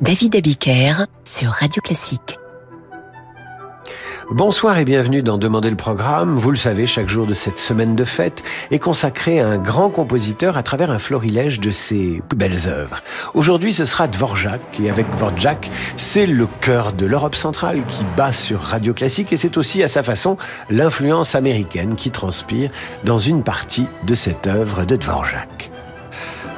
David Abiker sur Radio Classique. Bonsoir et bienvenue dans Demander le programme. Vous le savez, chaque jour de cette semaine de fête est consacré à un grand compositeur à travers un florilège de ses plus belles œuvres. Aujourd'hui, ce sera Dvorak et avec Dvorak, c'est le cœur de l'Europe centrale qui bat sur Radio Classique et c'est aussi à sa façon l'influence américaine qui transpire dans une partie de cette œuvre de Dvorak.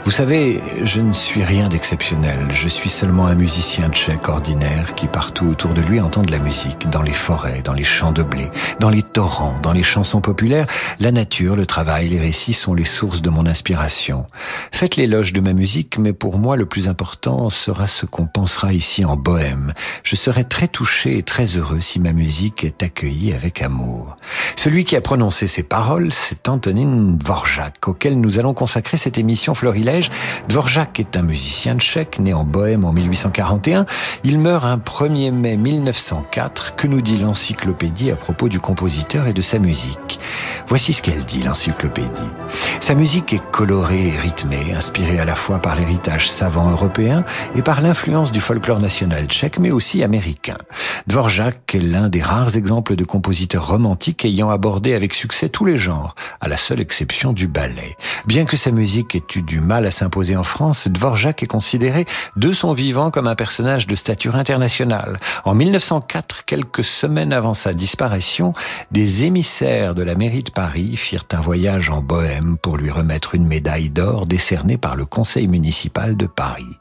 Vous savez, je ne suis rien d'exceptionnel. Je suis seulement un musicien tchèque ordinaire qui partout autour de lui entend de la musique, dans les forêts, dans les champs de blé, dans les torrents, dans les chansons populaires. La nature, le travail, les récits sont les sources de mon inspiration. Faites l'éloge de ma musique, mais pour moi le plus important sera ce qu'on pensera ici en bohème. Je serai très touché et très heureux si ma musique est accueillie avec amour. Celui qui a prononcé ces paroles, c'est Antonin Dvorak, auquel nous allons consacrer cette émission Dvorak est un musicien tchèque né en Bohème en 1841. Il meurt un 1er mai 1904. Que nous dit l'encyclopédie à propos du compositeur et de sa musique Voici ce qu'elle dit, l'encyclopédie. Sa musique est colorée et rythmée, inspirée à la fois par l'héritage savant européen et par l'influence du folklore national tchèque, mais aussi américain. Dvorak est l'un des rares exemples de compositeurs romantiques ayant abordé avec succès tous les genres, à la seule exception du ballet. Bien que sa musique ait eu du mal à s'imposer en France, Dvorak est considéré de son vivant comme un personnage de stature internationale. En 1904, quelques semaines avant sa disparition, des émissaires de la mairie de Paris firent un voyage en Bohème pour lui remettre une médaille d'or décernée par le conseil municipal de Paris.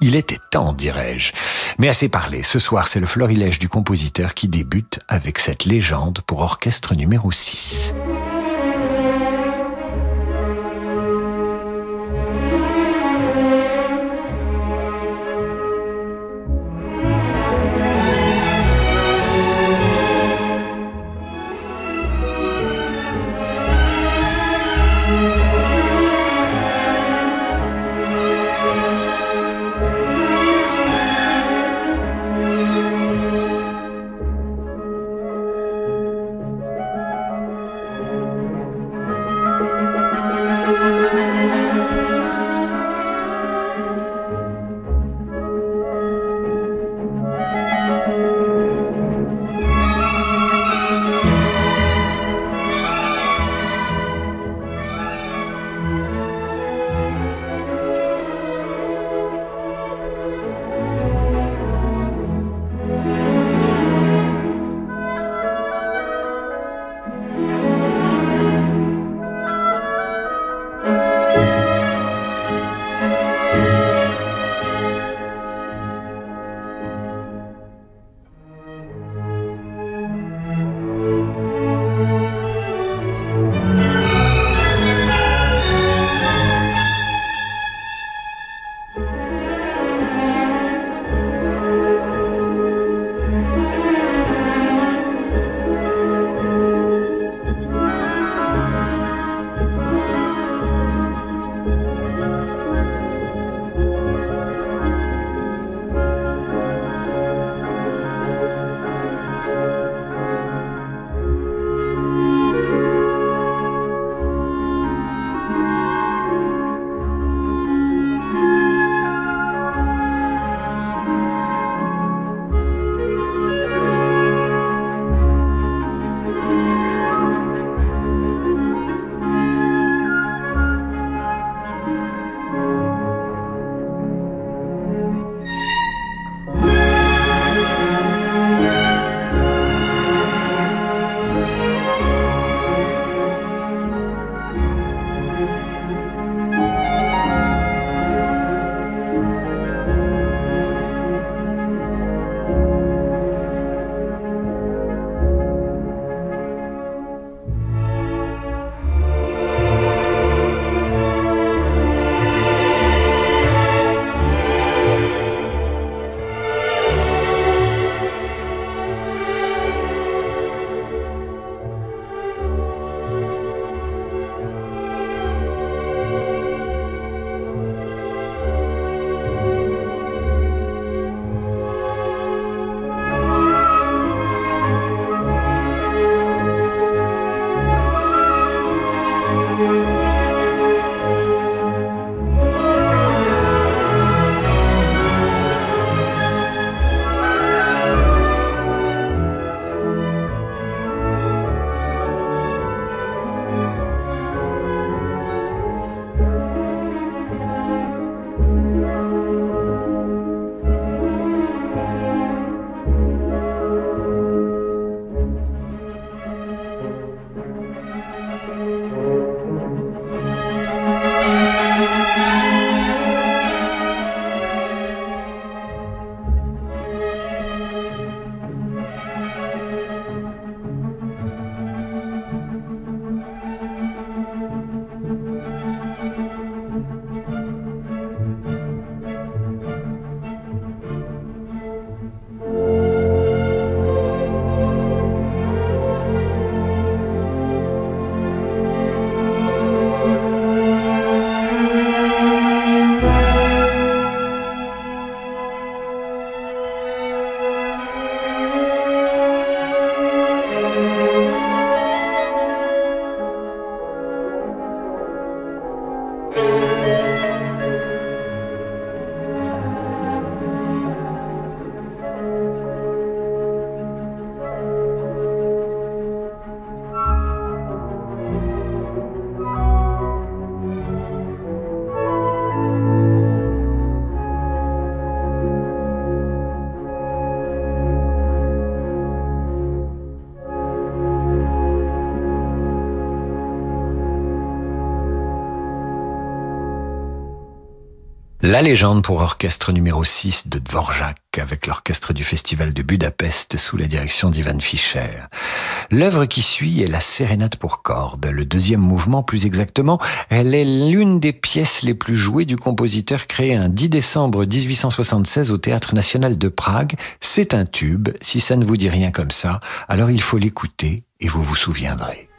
Il était temps, dirais-je. Mais assez parlé, ce soir c'est le florilège du compositeur qui débute avec cette légende pour orchestre numéro 6. La légende pour orchestre numéro 6 de Dvorak avec l'orchestre du Festival de Budapest sous la direction d'Ivan Fischer. L'œuvre qui suit est la Sérénade pour cordes. Le deuxième mouvement, plus exactement, elle est l'une des pièces les plus jouées du compositeur créé un 10 décembre 1876 au Théâtre National de Prague. C'est un tube. Si ça ne vous dit rien comme ça, alors il faut l'écouter et vous vous souviendrez.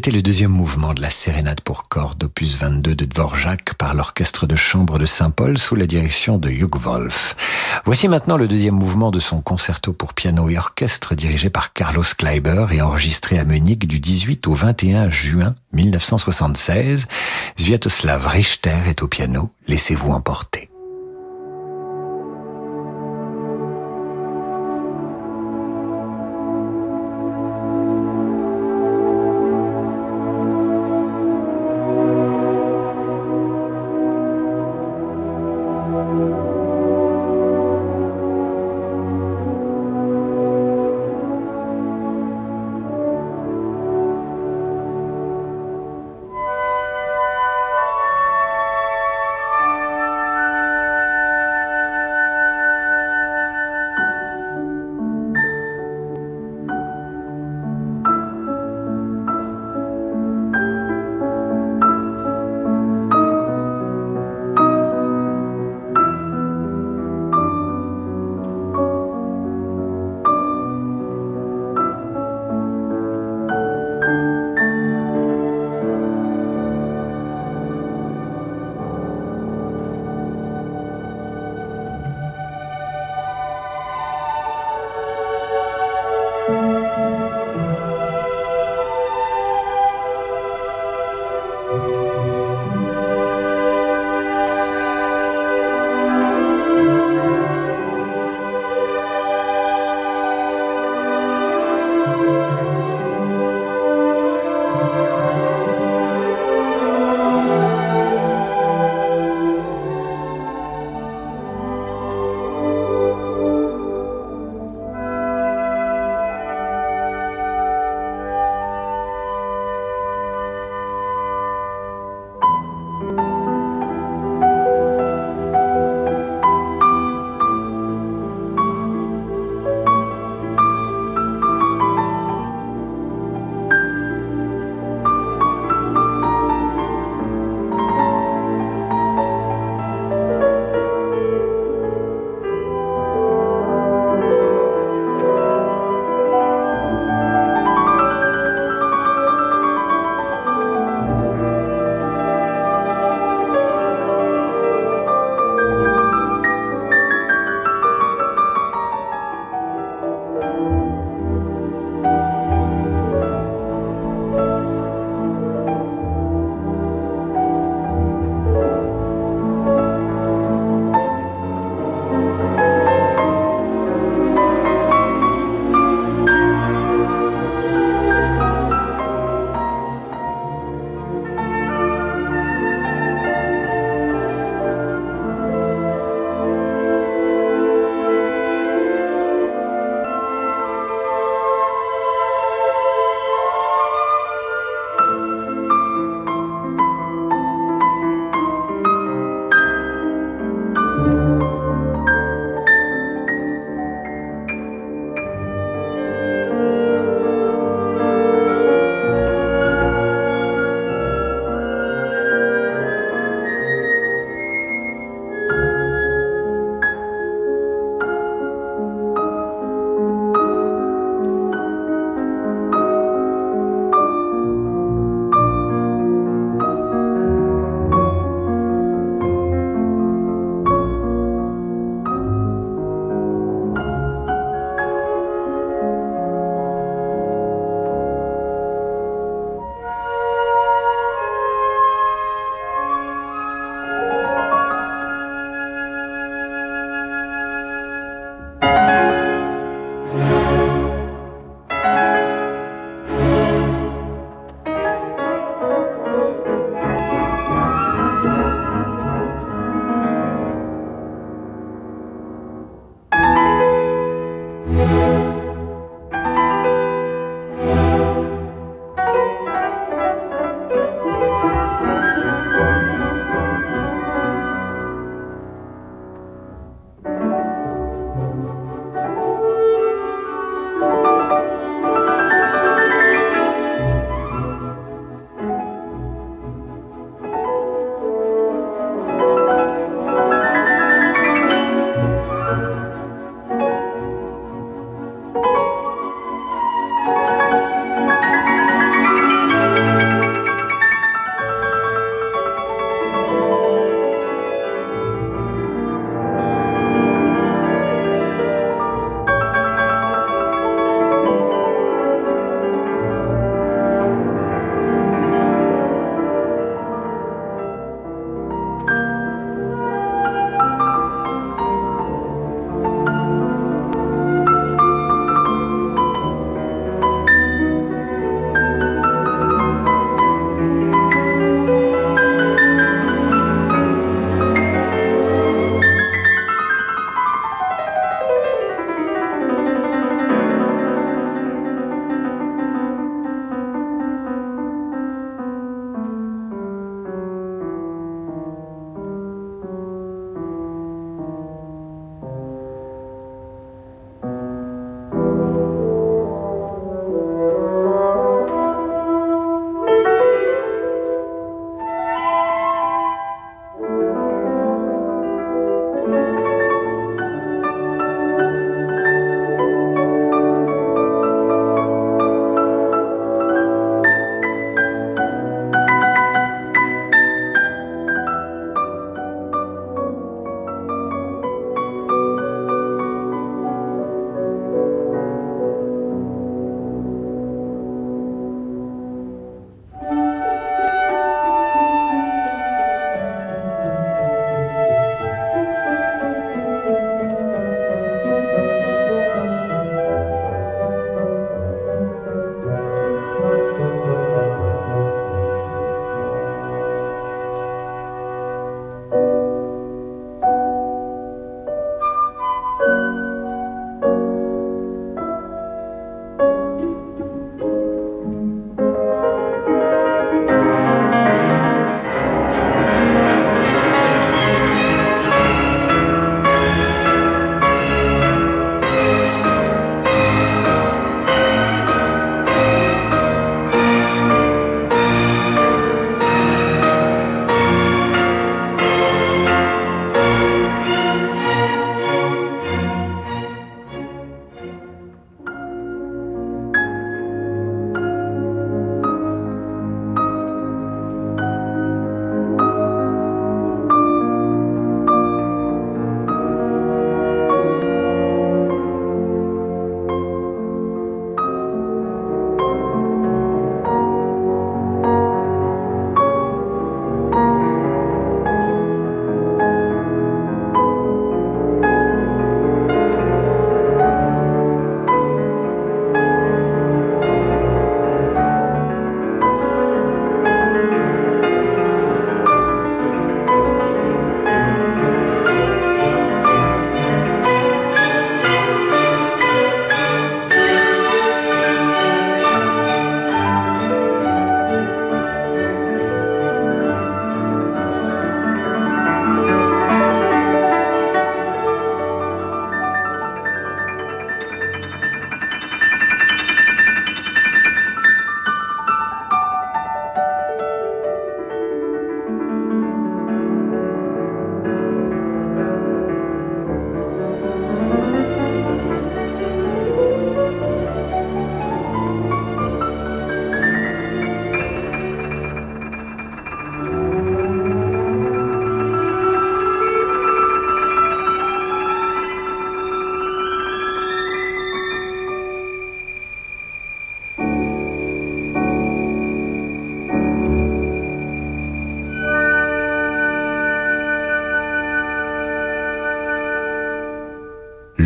C'était le deuxième mouvement de la sérénade pour cordes opus 22 de Dvorak par l'orchestre de chambre de Saint-Paul sous la direction de Hugh Wolf. Voici maintenant le deuxième mouvement de son concerto pour piano et orchestre dirigé par Carlos Kleiber et enregistré à Munich du 18 au 21 juin 1976. Sviatoslav Richter est au piano. Laissez-vous emporter.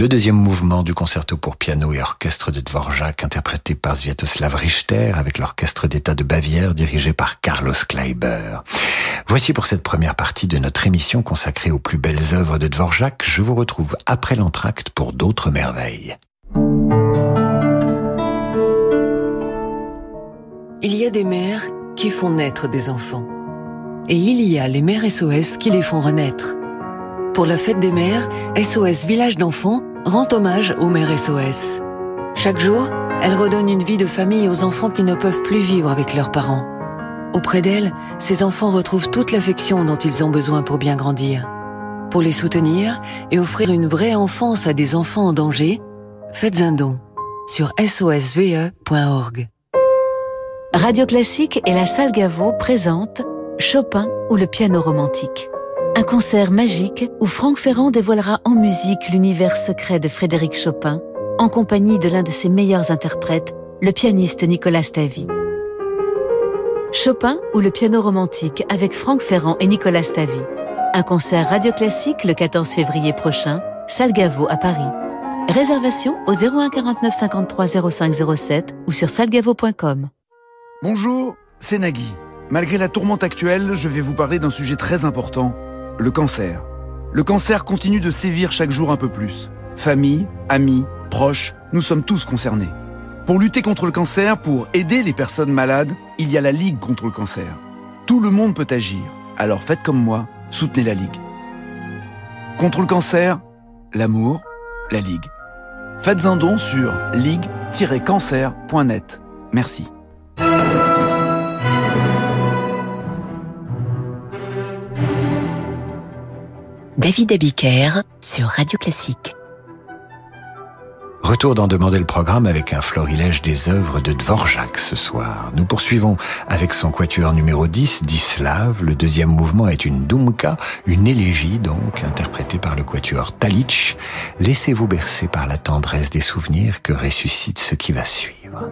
Le deuxième mouvement du concerto pour piano et orchestre de Dvorak, interprété par Sviatoslav Richter avec l'orchestre d'État de Bavière dirigé par Carlos Kleiber. Voici pour cette première partie de notre émission consacrée aux plus belles œuvres de Dvorak. Je vous retrouve après l'entracte pour d'autres merveilles. Il y a des mères qui font naître des enfants. Et il y a les mères SOS qui les font renaître. Pour la fête des mères, SOS Village d'enfants rend hommage aux mères SOS. Chaque jour, elle redonne une vie de famille aux enfants qui ne peuvent plus vivre avec leurs parents. Auprès d'elle, ces enfants retrouvent toute l'affection dont ils ont besoin pour bien grandir. Pour les soutenir et offrir une vraie enfance à des enfants en danger, faites un don sur sosve.org. Radio Classique et la salle Gaveau présentent Chopin ou le piano romantique. Un concert magique où Franck Ferrand dévoilera en musique l'univers secret de Frédéric Chopin, en compagnie de l'un de ses meilleurs interprètes, le pianiste Nicolas Stavy. Chopin ou le piano romantique avec Franck Ferrand et Nicolas Stavy. Un concert radio classique le 14 février prochain, salle à Paris. Réservation au 01 49 53 05 07 ou sur salgavo.com. Bonjour, c'est Nagui. Malgré la tourmente actuelle, je vais vous parler d'un sujet très important le cancer. Le cancer continue de sévir chaque jour un peu plus. Famille, amis, proches, nous sommes tous concernés. Pour lutter contre le cancer, pour aider les personnes malades, il y a la Ligue contre le cancer. Tout le monde peut agir, alors faites comme moi, soutenez la Ligue. Contre le cancer, l'amour, la Ligue. Faites un don sur ligue-cancer.net. Merci. David Abiker sur Radio Classique. Retour d'en demander le programme avec un florilège des œuvres de Dvorak ce soir. Nous poursuivons avec son quatuor numéro 10, Dislav. Le deuxième mouvement est une dumka, une élégie donc, interprétée par le quatuor Talich. Laissez-vous bercer par la tendresse des souvenirs que ressuscite ce qui va suivre.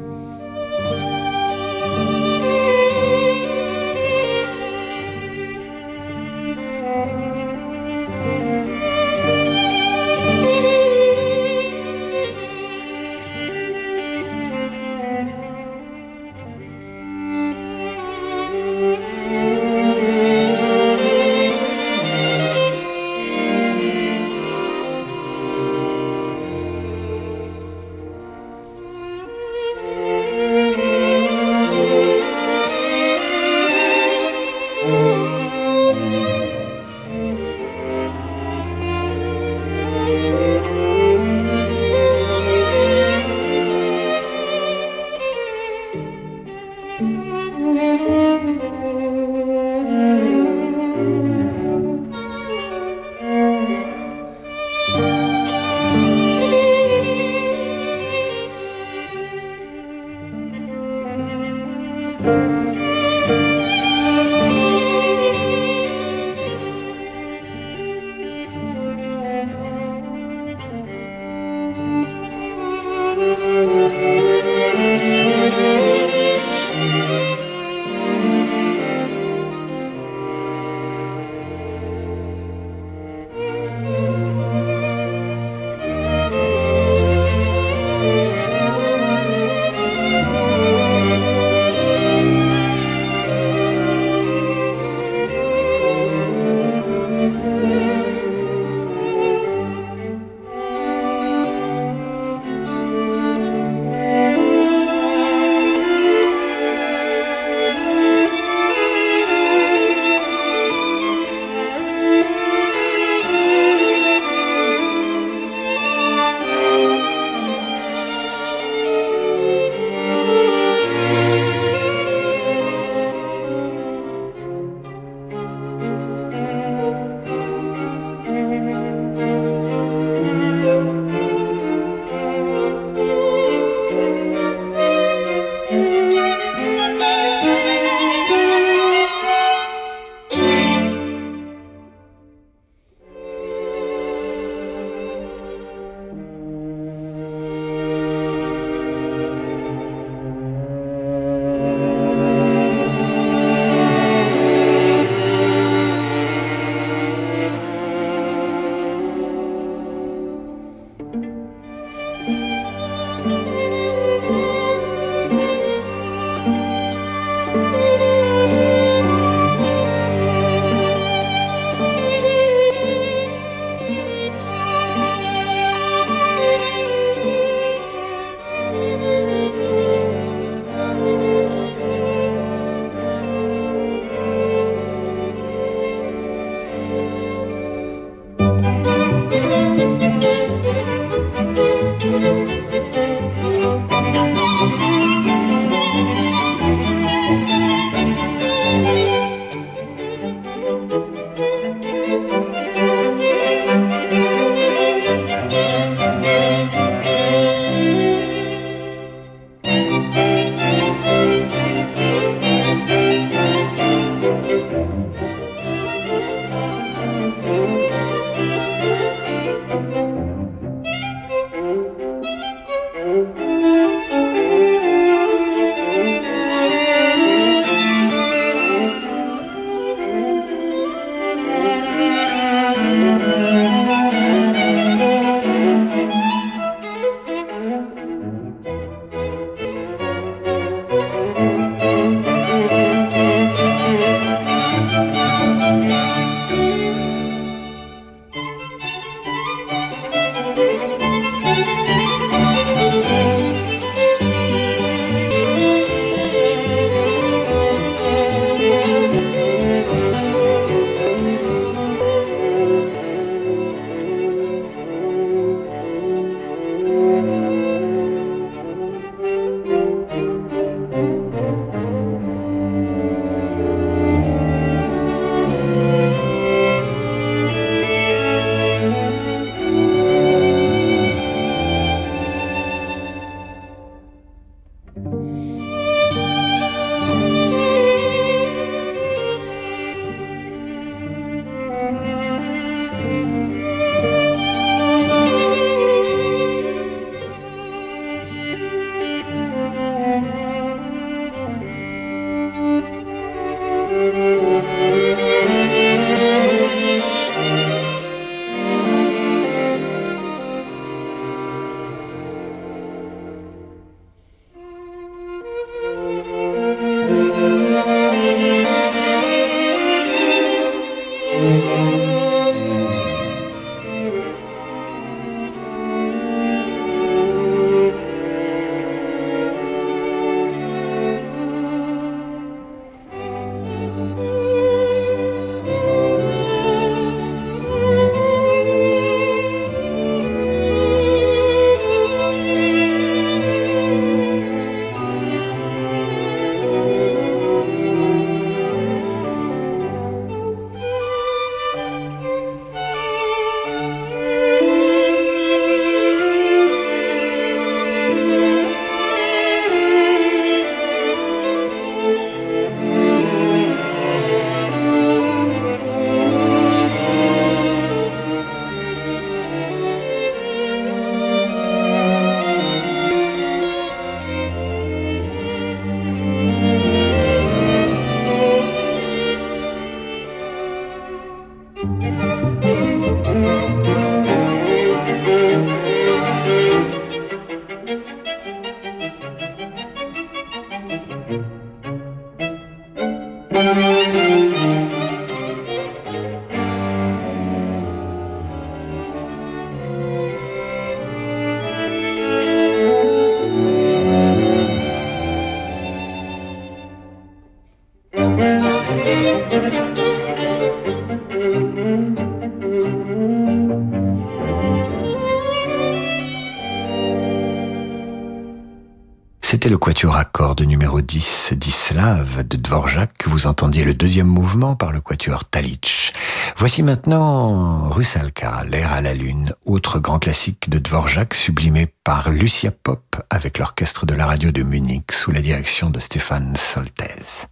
Entendiez le deuxième mouvement par le quatuor Talitch. Voici maintenant Rusalka, l'air à la lune, autre grand classique de Dvorak sublimé par Lucia Pop avec l'orchestre de la radio de Munich sous la direction de Stéphane Soltez.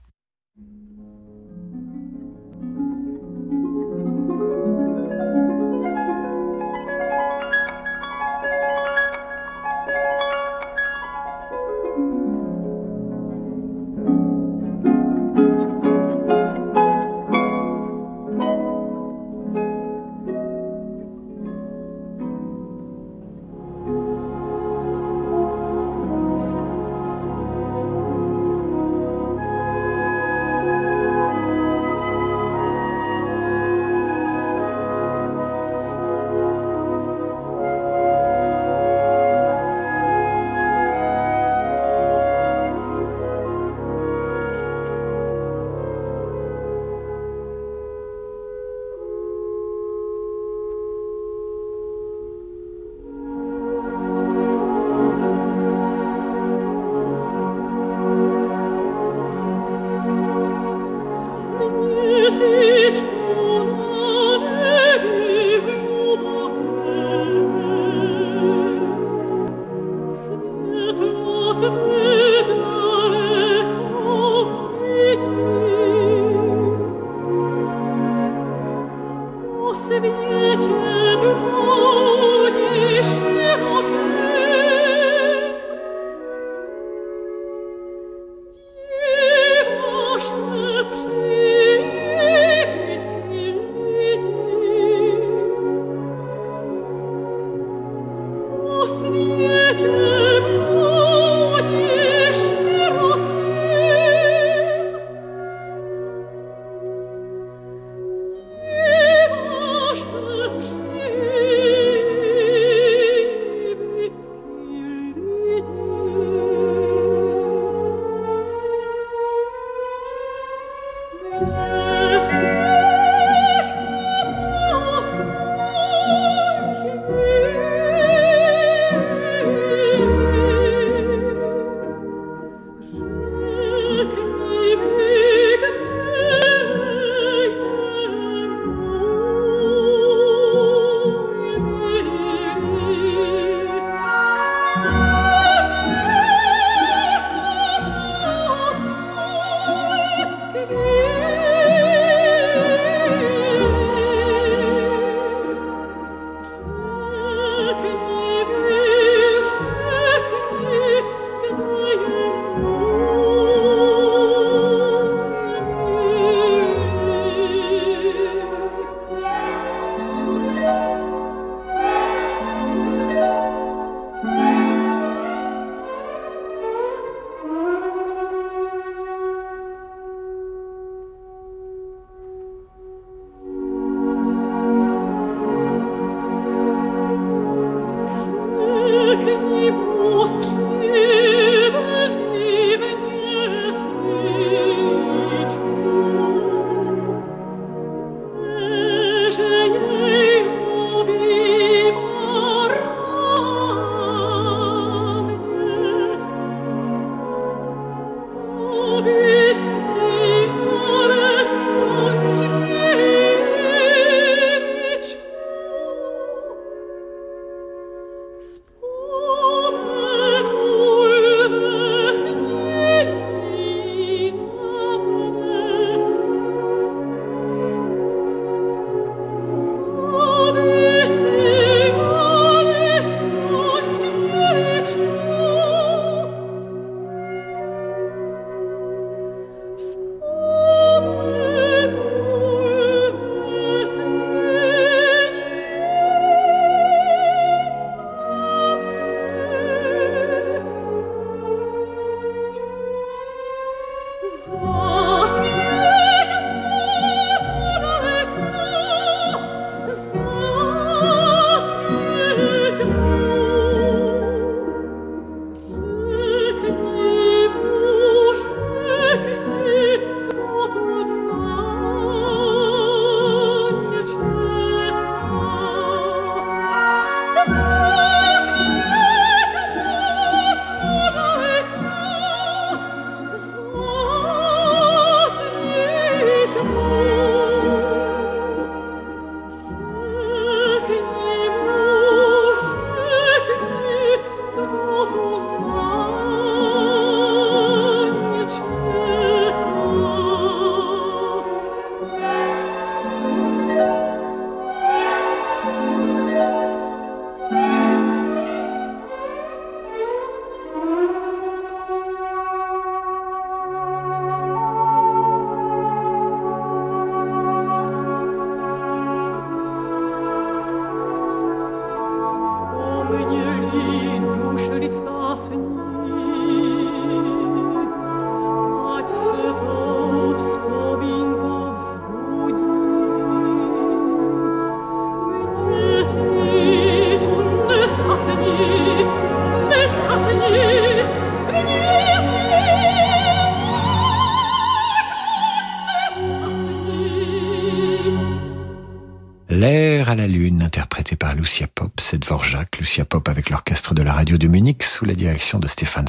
De Stéphane.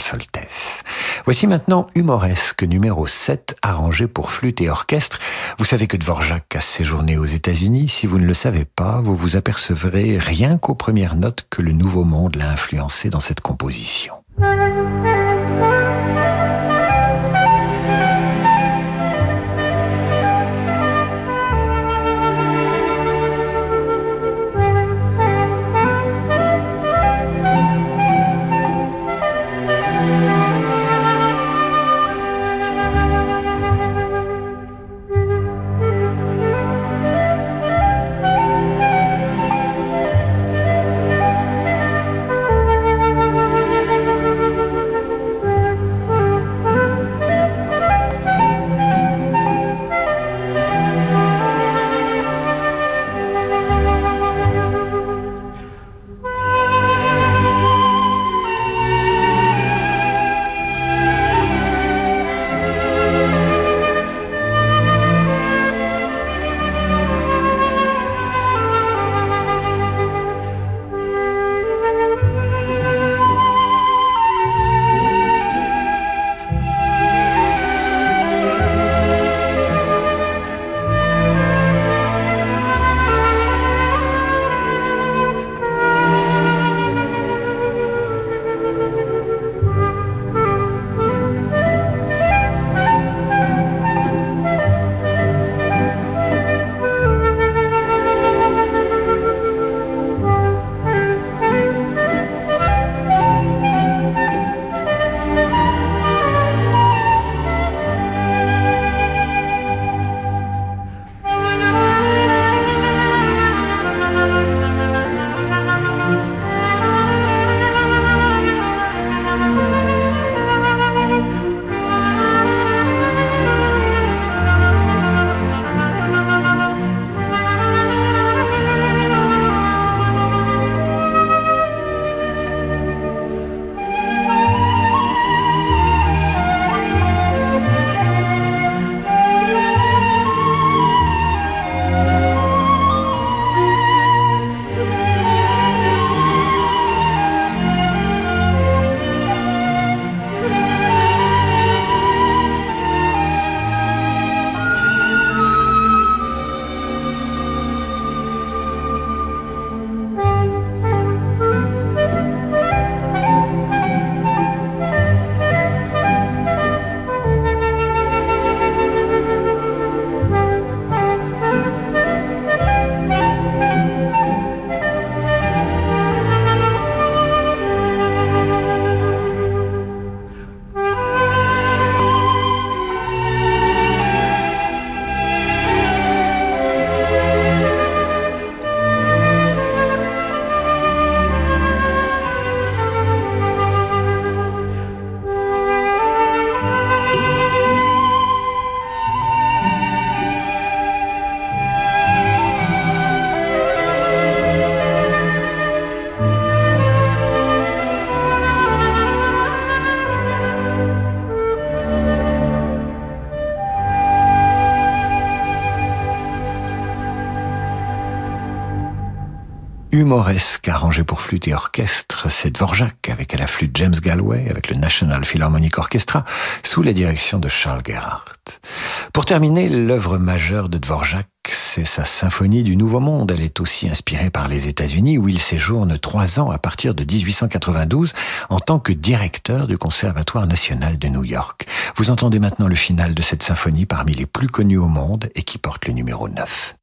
Voici maintenant Humoresque numéro 7, arrangé pour flûte et orchestre. Vous savez que Dvorak a séjourné aux États-Unis. Si vous ne le savez pas, vous vous apercevrez rien qu'aux premières notes que le Nouveau Monde l'a influencé dans cette composition. Arrangé pour flûte et orchestre, c'est Dvorak avec à la flûte James Galway avec le National Philharmonic Orchestra sous la direction de Charles Gerhardt. Pour terminer, l'œuvre majeure de Dvorak, c'est sa symphonie du Nouveau Monde. Elle est aussi inspirée par les États-Unis où il séjourne trois ans à partir de 1892 en tant que directeur du Conservatoire national de New York. Vous entendez maintenant le final de cette symphonie parmi les plus connues au monde et qui porte le numéro 9.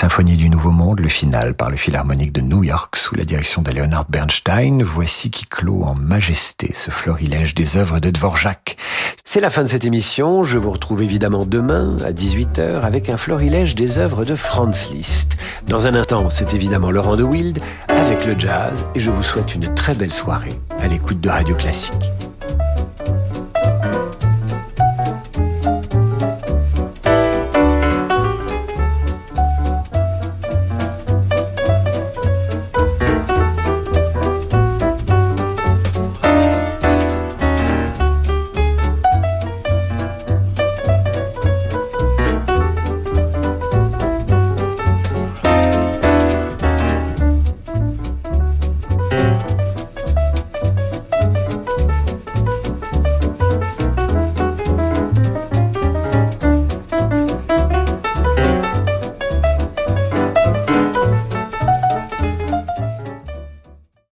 Symphonie du Nouveau Monde, le final par le Philharmonique de New York sous la direction de Leonard Bernstein. Voici qui clôt en majesté ce florilège des œuvres de Dvorak. C'est la fin de cette émission. Je vous retrouve évidemment demain à 18h avec un florilège des œuvres de Franz Liszt. Dans un instant, c'est évidemment Laurent de Wild avec le jazz et je vous souhaite une très belle soirée à l'écoute de Radio Classique.